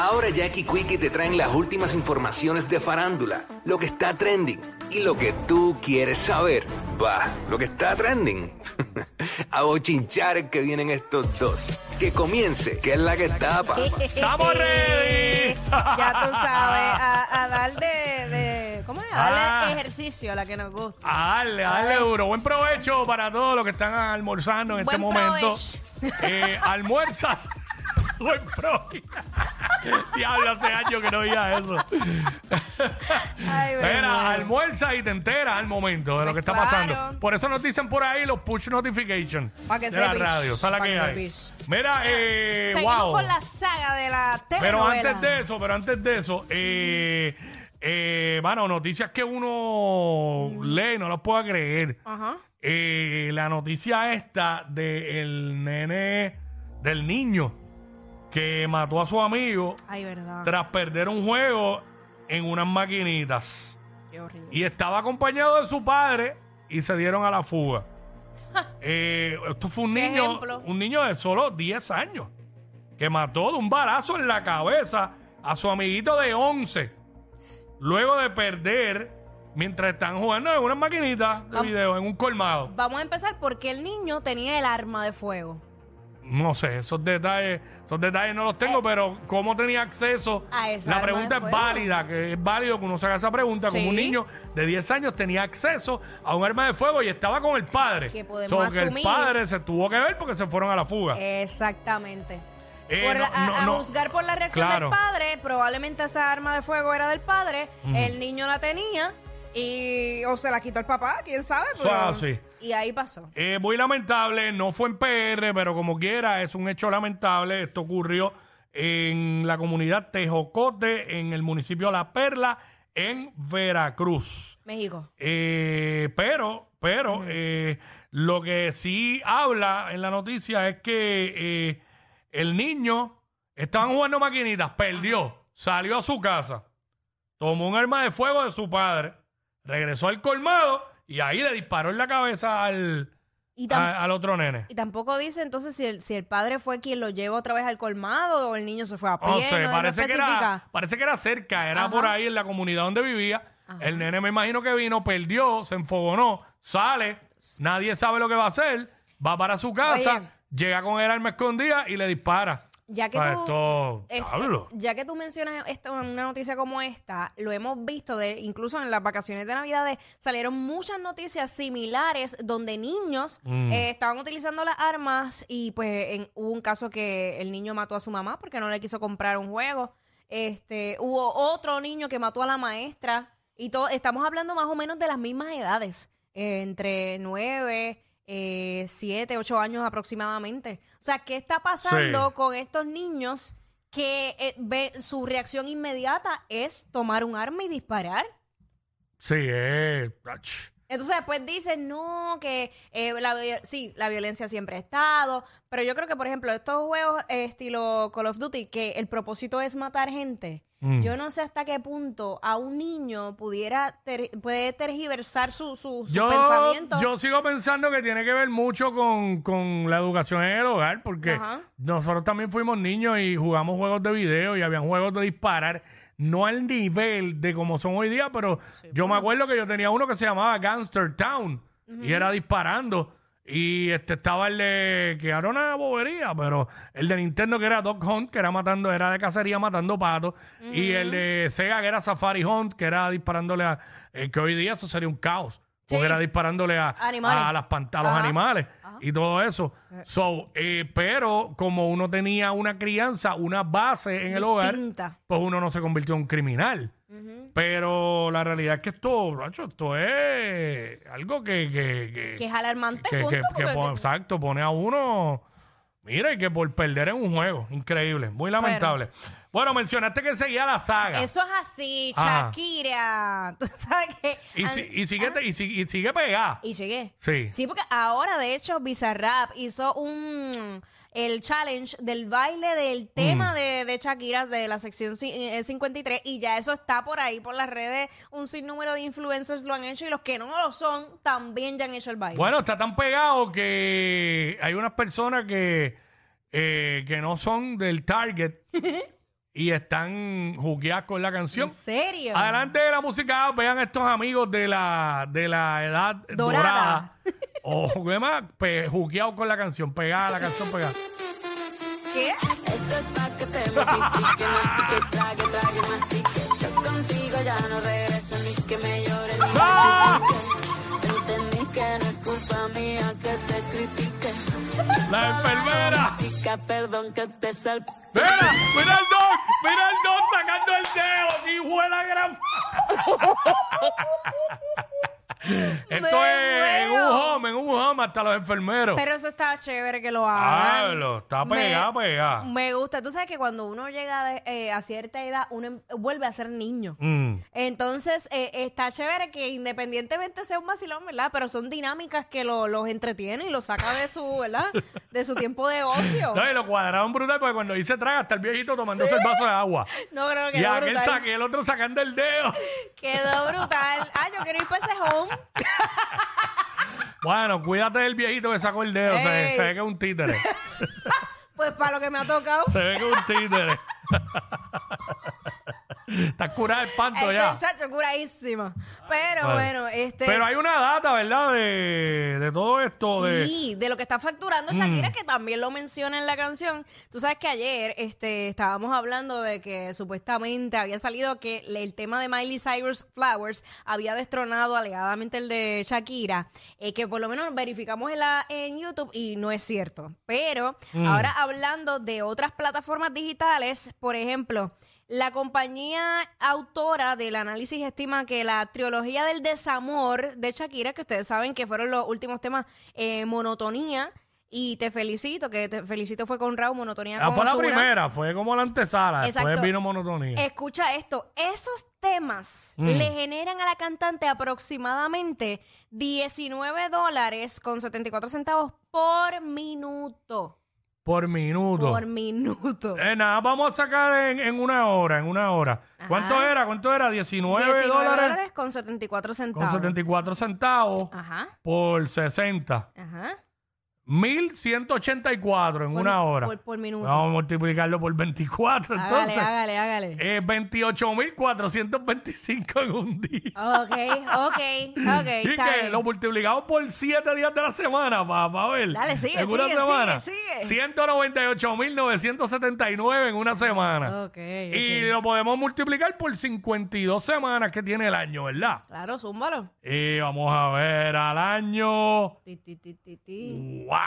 Ahora Jackie Quickie te traen las últimas informaciones de farándula, lo que está trending y lo que tú quieres saber. Va, lo que está trending. A bochinchar que vienen estos dos. Que comience, que es la que está, papá. ¡Estamos ready! ya tú sabes, a, a dar de, de- ¿Cómo es? A darle Ah. ejercicio a la que nos gusta. A darle, a darle duro. Buen provecho para todos los que están almorzando en este Buen momento. provecho. Eh, Buen provecho. Diablo, hace años que no oía eso. Ay. Mira, almuerza y te enteras al momento de lo que está Pues pasando. Por eso nos dicen por ahí los push notifications Pa' que de la sepis. radio. ¿Sabes la Pa' que que hay? sepis. Mira, eh, Seguimos wow. con la saga de la Pero telenovela. antes de eso, pero antes de eso, eh, eh, bueno, noticias que uno lee y no las pueda creer. Ajá. Eh, la noticia esta del nene, del niño que mató a su amigo Ay, verdad. tras perder un juego en unas maquinitas. Qué horrible. Y estaba acompañado de su padre y se dieron a la fuga. Eh, esto fue un Qué niño, ejemplo. un niño de solo 10 años que mató de un balazo en la cabeza a su amiguito de 11 luego de perder mientras están jugando en unas maquinitas de Vamos. video en un colmado. Vamos a empezar porque el niño tenía el arma de fuego. No sé, esos detalles, esos detalles no los tengo, pero cómo tenía acceso. Eh. A esa la arma pregunta de es fuego. válida, que es válido que uno se haga esa pregunta. Como un Sí. niño de 10 años tenía acceso a un arma de fuego y estaba con el padre. Que podemos que el asumir- padre se tuvo que ver porque se fueron a la fuga. Exactamente. Eh, Por no, la- a, no, a no. juzgar por la reacción Claro. del padre, probablemente esa arma de fuego era del padre, el niño la tenía y o se la quitó el papá, quién sabe. Pero. Y ahí pasó. Eh, muy lamentable, no fue en PR, pero como quiera, es un hecho lamentable. Esto ocurrió en la comunidad Tejocote, en el municipio La Perla, en Veracruz. México. Eh, pero, pero, eh, lo que sí habla en la noticia es que eh, el niño estaban jugando maquinitas, perdió, salió a su casa, tomó un arma de fuego de su padre, regresó al colmado y ahí le disparó en la cabeza al, Y, a- al otro nene. y tampoco dice entonces si el, si el padre fue quien lo lleva otra vez al colmado o el niño se fue a pie. No sé, no- no parece, que era, especifica. parece que era cerca, era Ajá. por ahí en la comunidad donde vivía. El nene me imagino que vino, perdió, se enfogonó, sale, nadie sabe lo que va a hacer, va para su casa, Oye. llega con el arma escondida y le dispara. Ya que sea, tú, esto, este, diablo. ya que tú mencionas esta, una noticia como esta, lo hemos visto, de, incluso en las vacaciones de Navidades salieron muchas noticias similares donde niños Mm. eh, estaban utilizando las armas y pues en- hubo un caso que el niño mató a su mamá porque no le quiso comprar un juego. Este, hubo otro niño que mató a la maestra y todo, estamos hablando más o menos de las mismas edades, eh, entre nueve, eh, siete, ocho años aproximadamente. O sea, ¿qué está pasando Sí. con estos niños que eh, ve- su reacción inmediata es tomar un arma y disparar? Sí, eh, ach. Entonces después dicen, no, que eh, la, sí, la violencia siempre ha estado, pero yo creo que, por ejemplo, estos juegos eh, estilo Call of Duty, que el propósito es matar gente, Mm. yo no sé hasta qué punto a un niño pudiera ter- puede tergiversar su, su, su yo, pensamiento. yo sigo pensando que tiene que ver mucho con, con la educación en el hogar, porque Ajá. nosotros también fuimos niños y jugamos juegos de video y habían juegos de disparar, no al nivel de como son hoy día, pero yo me acuerdo que yo tenía uno que se llamaba Gangster Town y era disparando. Y este estaba el de, que era una bobería, pero el de Nintendo que era Dog Hunt, que era matando, era de cacería matando patos. Y el de Sega que era Safari Hunt, que era disparándole a, eh, que hoy día eso sería un caos. Porque Sí. era disparándole a, Animales. a las pan- a los Ajá. animales y todo eso. So, eh, pero como uno tenía una crianza, una base en el hogar, Distinta. pues uno no se convirtió en un criminal. Pero la realidad es que esto, macho, esto es algo que... que, que- Que es alarmante, que- punto, que- que porque- pon- exacto, pone a uno... Mira, y que por perder en un juego, increíble, muy lamentable. Bueno, mencionaste que seguía la saga. Eso es así, Ajá. Shakira. Tú sabes que... y, si- y sigue, y, sigue, y sigue pegada. Y llegué. Sí. Sí, porque ahora, de hecho, Bizarrap hizo un el challenge del baile del tema de, de Shakira de la sección ci- eh, 53 y ya eso está por ahí por las redes. Un sinnúmero de influencers lo han hecho y los que no lo son también ya han hecho el baile. Bueno, está tan pegado que hay unas personas que, eh, que no son del target y están jugueadas con la canción. ¿En serio? Adelante de la música, vean estos amigos de la, de la edad dorada. Dorada. o ¿qué más? Pe- jugueados con la canción, pegada, la canción pegada. ¿Qué? Esto es pa' que te mortifique, mastique, trague, trague, mastique. Yo contigo ya no regreso ni que me llore ni me ¡Ah! suplique. Entendí que no es culpa mía que te critique. La enfermera. Chica, perdón que te sal... ¡Mira! ¡Mira el don! ¡Mira el don sacando el dedo! ¡Hijo de la gran! Esto es en un home, en un home, hasta los enfermeros. Pero eso está chévere que lo hagan. Hablo, está Me- pegada, pegada. Me gusta. Tú sabes que cuando uno llega de- eh, a cierta edad, uno em- vuelve a ser niño. Mm. Entonces, eh, está chévere que independientemente sea un vacilón, ¿verdad? Pero son dinámicas que lo- los entretiene y los saca de su, ¿verdad? De su tiempo de ocio. No, y lo cuadraron brutal porque cuando dice traga está el viejito tomándose el vaso de agua. No creo que Y quedó aquel brutal. saque, el otro sacando el dedo. Quedó brutal. Ah, yo quiero ir para ese home. Bueno, cuídate del viejito que sacó el dedo. Se, Ey. se ve que es un títere. Pues para lo que me ha tocado. Se ve que es un títere. Estás curada el panto ya. Este muchacho curadísima. Pero Vale. bueno, este. Pero hay una data, ¿verdad? De, de todo esto. De, Sí, de lo que está facturando Mm. Shakira, que también lo menciona en la canción. Tú sabes que ayer este, estábamos hablando de que supuestamente había salido que le- el tema de Miley Cyrus Flowers había destronado alegadamente el de Shakira, eh, que por lo menos verificamos en, la, en YouTube y no es cierto. Pero Mm. ahora hablando de otras plataformas digitales, por ejemplo, la compañía autora del análisis estima que la trilogía del desamor de Shakira, que ustedes saben que fueron los últimos temas, eh, monotonía, y te felicito, que te felicito fue con Raúl, monotonía Ah, con fue la primera, fue como la antesala. Después Exacto. vino monotonía. Escucha esto, esos temas Mm. le generan a la cantante aproximadamente 19 dólares con 74 centavos por minuto. Por minuto. Por minuto. Eh, nada, vamos a sacar en, en una hora, en una hora. Ajá. ¿Cuánto era? ¿Cuánto era? 19, 19 dólares dólares con 74 con centavos. 74 centavos Ajá, por 60. ajá. 1184 en Por- una hora. Por, por minuto. Vamos a multiplicarlo por 24. hágale, Entonces, hágale, hágale. eh, 28.425 en un día. Ok, ok, ok. y está que bien. lo multiplicamos por 7 días de la semana para ver. Dale, sigue, en una sigue, semana. sigue, 198.979 en una semana. Ok, Y ok. lo podemos multiplicar por 52 semanas que tiene el año, ¿verdad? Claro, zúmbalo. Y vamos a ver al año. Ti, ti, ti, ti, ti. ¡Wow!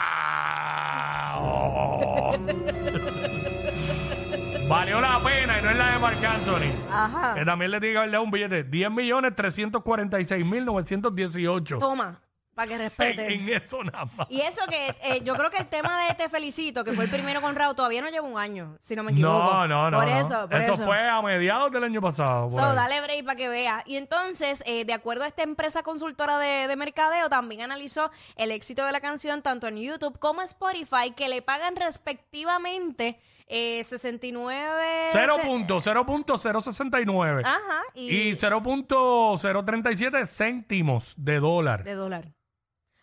Valió la pena y no es la de Marc Anthony. Ajá. Que también le tiene que haber dado un billete. 10 millones 346 mil 918. Toma, para que respete. En, en eso nada más. Y eso que eh, yo creo que el tema de Te Felicito, que fue el primero con Raúl, todavía no lleva un año, si no me equivoco. No, no, no. Por no. eso, por eso. fue a mediados del año pasado. So, ahí. dale break para que vea. Y entonces, eh, de acuerdo a esta empresa consultora de, de mercadeo, también analizó el éxito de la canción tanto en YouTube como Spotify, que le pagan respectivamente eh, 69... 0.0.069 Ajá, y, y 0.037 céntimos de dólar. de dólar.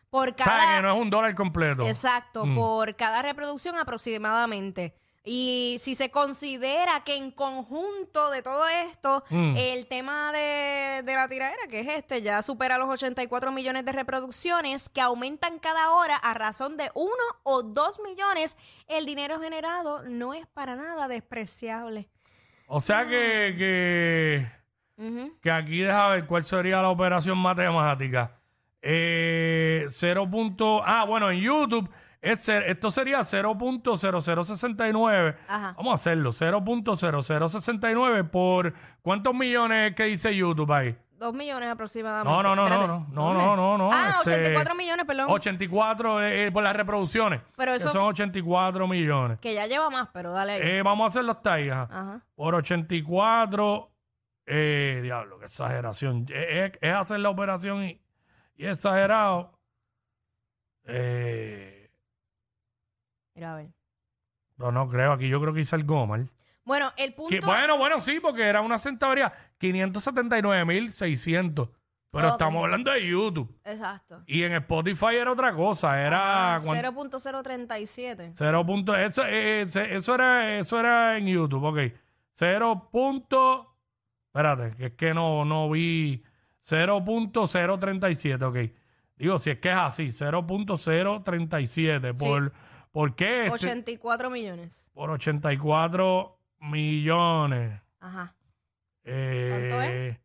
Por O cada... sea, que no es un dólar completo. Exacto, Mm. por cada reproducción aproximadamente. Y si se considera que en conjunto de todo esto, Mm. el tema de, de la tiradera, que es este, ya supera los 84 millones de reproducciones, que aumentan cada hora a razón de uno o dos millones, el dinero generado no es para nada despreciable. O sea que, que, Ujú. que aquí deja ver cuál sería la operación matemática. Eh, 0. punto- ah, bueno, en YouTube es esto sería 0.0069. Ajá. Vamos a hacerlo. 0.0069 por ¿cuántos millones que dice YouTube ahí? Dos millones aproximadamente. No, no, no, no, Espérate, no, no, no, no, no. Ah, este, 84 millones, perdón. 84 eh, eh, por las reproducciones. Pero que eso- son 84 millones. Que ya lleva más, pero dale ahí. Eh, vamos a hacerlo hasta ahí. ajá. Ajá. Por 84. Eh, diablo, qué exageración. Es, es hacer la operación y, y exagerado. Eh, Mira, a ver. no, no creo. Aquí yo creo que hice algo mal. Bueno, el punto. Que- bueno, bueno, sí, porque era una centavería. 579.600. Pero Ok. estamos hablando de YouTube. Exacto. Y en Spotify era otra cosa. Era. Ah, cuan- 0.037. Cero punto, eso, eh, se- eso, era, eso era en YouTube, ok. 0. punto- Espérate, que es que no, no vi 0.037, ok. Digo, si es que es así, 0.037 por, ¿por qué? este? 84 millones. por 84 millones. Ajá. Eh, ¿Cuánto es?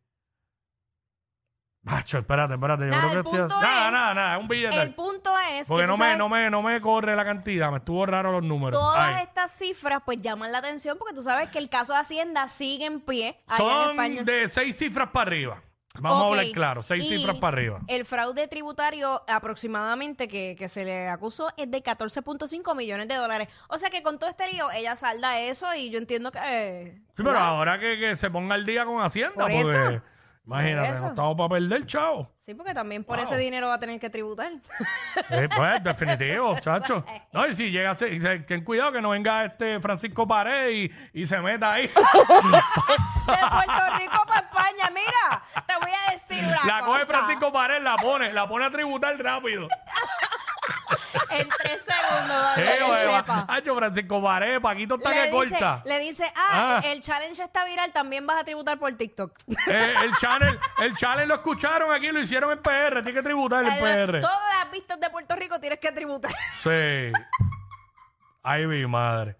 Macho, espérate, espérate. Yo Nada, creo el que estoy- punto Nada, es- nada, nada, es un billete. El punto es Porque que no tú me, sabes, no, me, no me corre la cantidad, me estuvo raro los números. todas Ay. estas cifras pues llaman la atención porque tú sabes que el caso de Hacienda sigue en pie allá en Son España. de seis cifras para arriba. Vamos Ok. a hablar claro, seis Y cifras para arriba. El fraude tributario aproximadamente que, que se le acusó es de 14.5 millones de dólares. O sea que con todo este lío ella salda eso y yo entiendo que... eh, Sí, pero ahora que, que se ponga el día con Hacienda, Por porque eso. Imagínate, eso. no estamos para perder, chavo. Sí, porque también por Wow. ese dinero va a tener que tributar. Eh, pues, definitivo, chacho. No, y si llega, a ser- se- ten cuidado que no venga este Francisco Pared y, y se meta ahí. de Puerto Rico para España, mira, te voy a decir una la cosa. coge Francisco Pared, la pone, la pone a tributar rápido. En tres segundos, Eh, que sepa. Hacho, Francisco Pared, Paquito está que dice, corta. le dice, ah, Ah. el challenge está viral, también vas a tributar por TikTok. Eh, el channel, el channel lo escucharon aquí, lo hicieron en PR, tiene que tributar en PR. Todas las vistas de Puerto Rico tienes que tributar. Sí. Ay, mi madre.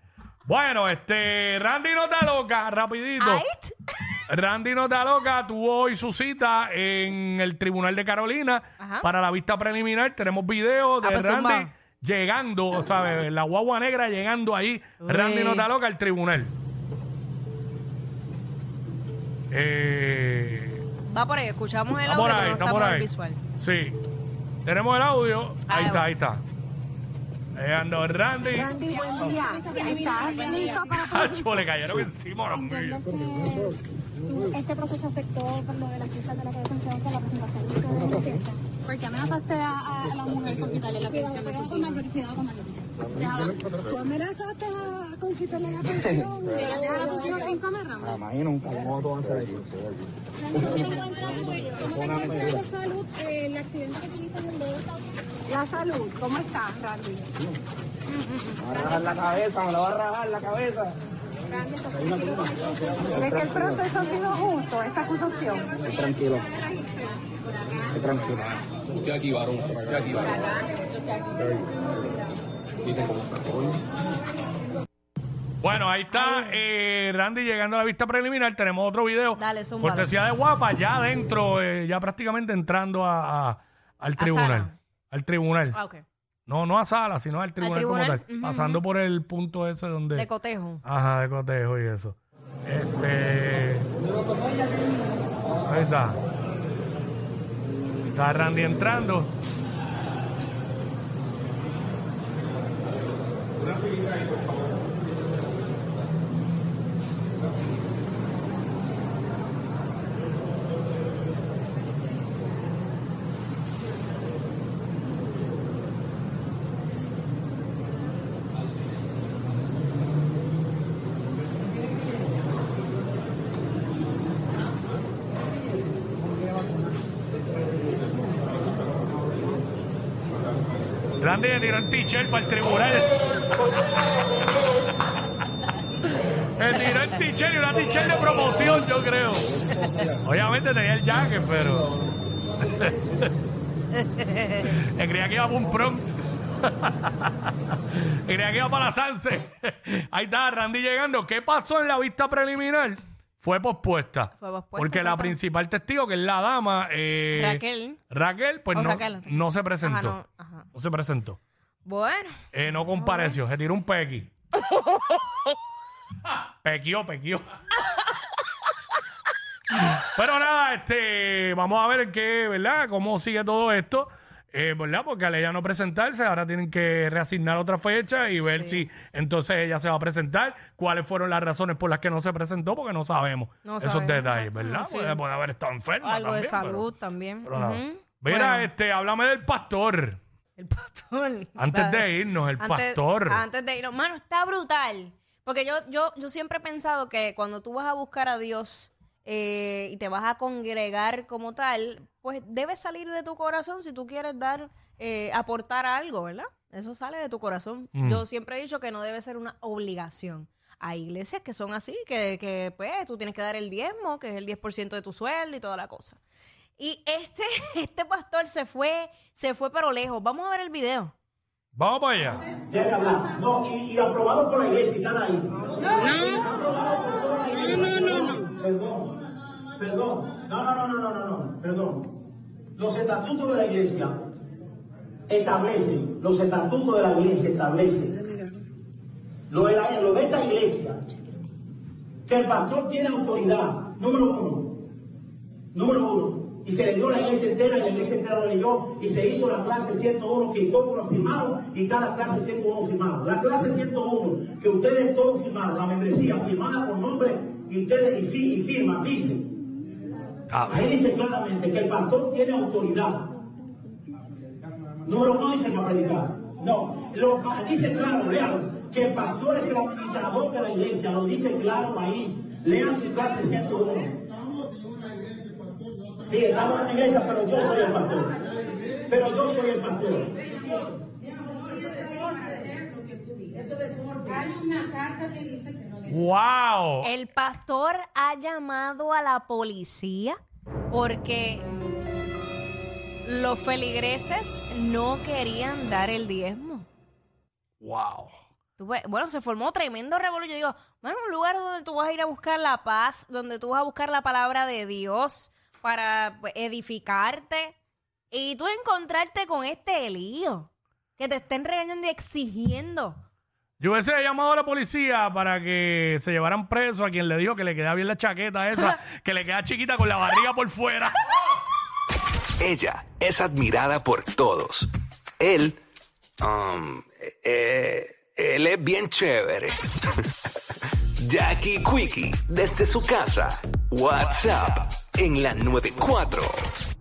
Bueno, este, Randy no está loca, rapidito. Ahí. Randy no está loca, tuvo hoy su cita en el Tribunal de Carolina Ajá. para la vista preliminar. Tenemos video de Ah, pues, Randy zumba. llegando, ¿sabes? La guagua negra llegando ahí. Randy no está loca al tribunal. Eh, Va por ahí, escuchamos el está audio, por pero ahí, no está estamos por en el ahí. visual. Sí. Tenemos el audio. Ah, Ahí está, bueno. ahí está. Llegando Randy. Randy, buen día. ¿Estás listo para Hacho, le cayeron encima a los míos. Este proceso afectó por lo de las fiestas de la pensión con la presentación de la fiesta. Porque amenazaste a, a la mujer con quitarle la pensión de sus hijos. ¿Tú amenazaste a con quitarle la pensión? ¿Quieres dejar a tus hijos en cámara? Imagino, ¿cómo tú vas a hacer eso? ¿Cómo te encuentras de salud? El accidente que tuviste en el dedo. La salud, ¿cómo estás, Randy? Me va a rajar la cabeza, me la va a rajar la cabeza. ¿Crees que el proceso ha sido justo, esta acusación? Estoy tranquilo. Estoy tranquilo. Estoy aquí, varón. Estoy aquí, varón. Bueno, ahí está eh, Randy llegando a la vista preliminar. Tenemos otro video. Dale, zúmbalo. Cortesía de Guapa, ya adentro, eh, ya prácticamente entrando a, a- al tribunal. sala. Al tribunal. Ah, ok. No, no a sala, sino al tribunal, tribunal, como tal. ujú, Pasando por el punto ese donde. De cotejo. Ajá, de cotejo y eso. Este. Ahí está. Está Randy entrando. Randy le tiró el t-shirt para el tribunal. Le tiró el t-shirt y una t-shirt de promoción, yo creo. Obviamente tenía el jacket, pero. Le creía que iba para un prom. Creía que iba para la Sanse. Ahí está Randy llegando. ¿Qué pasó en la vista preliminar? Fue pospuesta. Fue pospuesta, Porque la exacto. principal testigo, que es la dama. eh, Raquel. Raquel, pues O no, Raquel. no se presentó. Ajá, no, ajá. No se presentó. Bueno, Eh, no compareció, se tiró un pequi. pequió, pequió. Pero nada, este, vamos a ver qué, ¿verdad? Cómo sigue todo esto. Eh, ¿Verdad? Porque al ella no presentarse, ahora tienen que reasignar otra fecha y ver si entonces ella se va a presentar. ¿Cuáles fueron las razones por las que no se presentó? Porque no sabemos No esos sabemos, detalles, exacto, ¿verdad? no, sí. Puede, puede haber estado enferma. algo de también, salud también. pero nada. Ujú. Mira, Bueno, este, háblame del pastor. el pastor. Antes de irnos, el antes- pastor. Antes de irnos. Mano, está brutal. Porque yo, yo, yo siempre he pensado que cuando tú vas a buscar a Dios eh, y te vas a congregar como tal, pues debe salir de tu corazón si tú quieres dar, eh, aportar algo, ¿verdad? Eso sale de tu corazón. Mm. Yo siempre he dicho que no debe ser una obligación. hay iglesias que son así, que, que pues tú tienes que dar el diezmo, que es el 10% de tu sueldo y toda la cosa. Y este, este pastor se fue, se fue pero lejos. Vamos a ver el video. Vamos para allá. Tiene que hablar. No, y, y aprobado por la iglesia, están ahí. No, no, no, no. Perdón, perdón. No, no, no, no, no, no, no, perdón. Los estatutos de la iglesia establecen, los estatutos de la iglesia establecen, lo de, la- lo de esta iglesia, que el pastor tiene autoridad, número uno, número uno, y se le dio la iglesia entera, y la iglesia entera lo leyó, y se hizo la clase 101, que todos lo firmaron, y está la clase 101 firmada. La clase 101, que ustedes todos firmaron, la membresía firmada por nombre, y ustedes y, y firman, dice, ahí dice claramente que el pastor tiene autoridad. Número uno dice para predicar. No, lo, dice claro, lean, que el pastor es el administrador de la iglesia, lo dice claro ahí. Lean su clase 101. Sí, estamos en una iglesia, pero yo soy el pastor. Pero yo soy el pastor. Hay una carta que dice que no ¡Wow! El pastor ha llamado a la policía porque los feligreses no querían dar el diezmo. ¡Wow! Tú ves, bueno, se formó tremendo revuelo. Yo digo, bueno, un lugar donde tú vas a ir a buscar la paz, donde tú vas a buscar la palabra de Dios para pues, edificarte y tú encontrarte con este lío, que te estén regañando y exigiendo. Yo hubiese llamado a la policía para que se llevaran preso a quien le dijo que le queda bien la chaqueta esa, que le queda chiquita con la barriga por fuera. Ella es admirada por todos. Él, um, eh, él es bien chévere. Jackie Quickie, desde su casa. WhatsApp en la 94.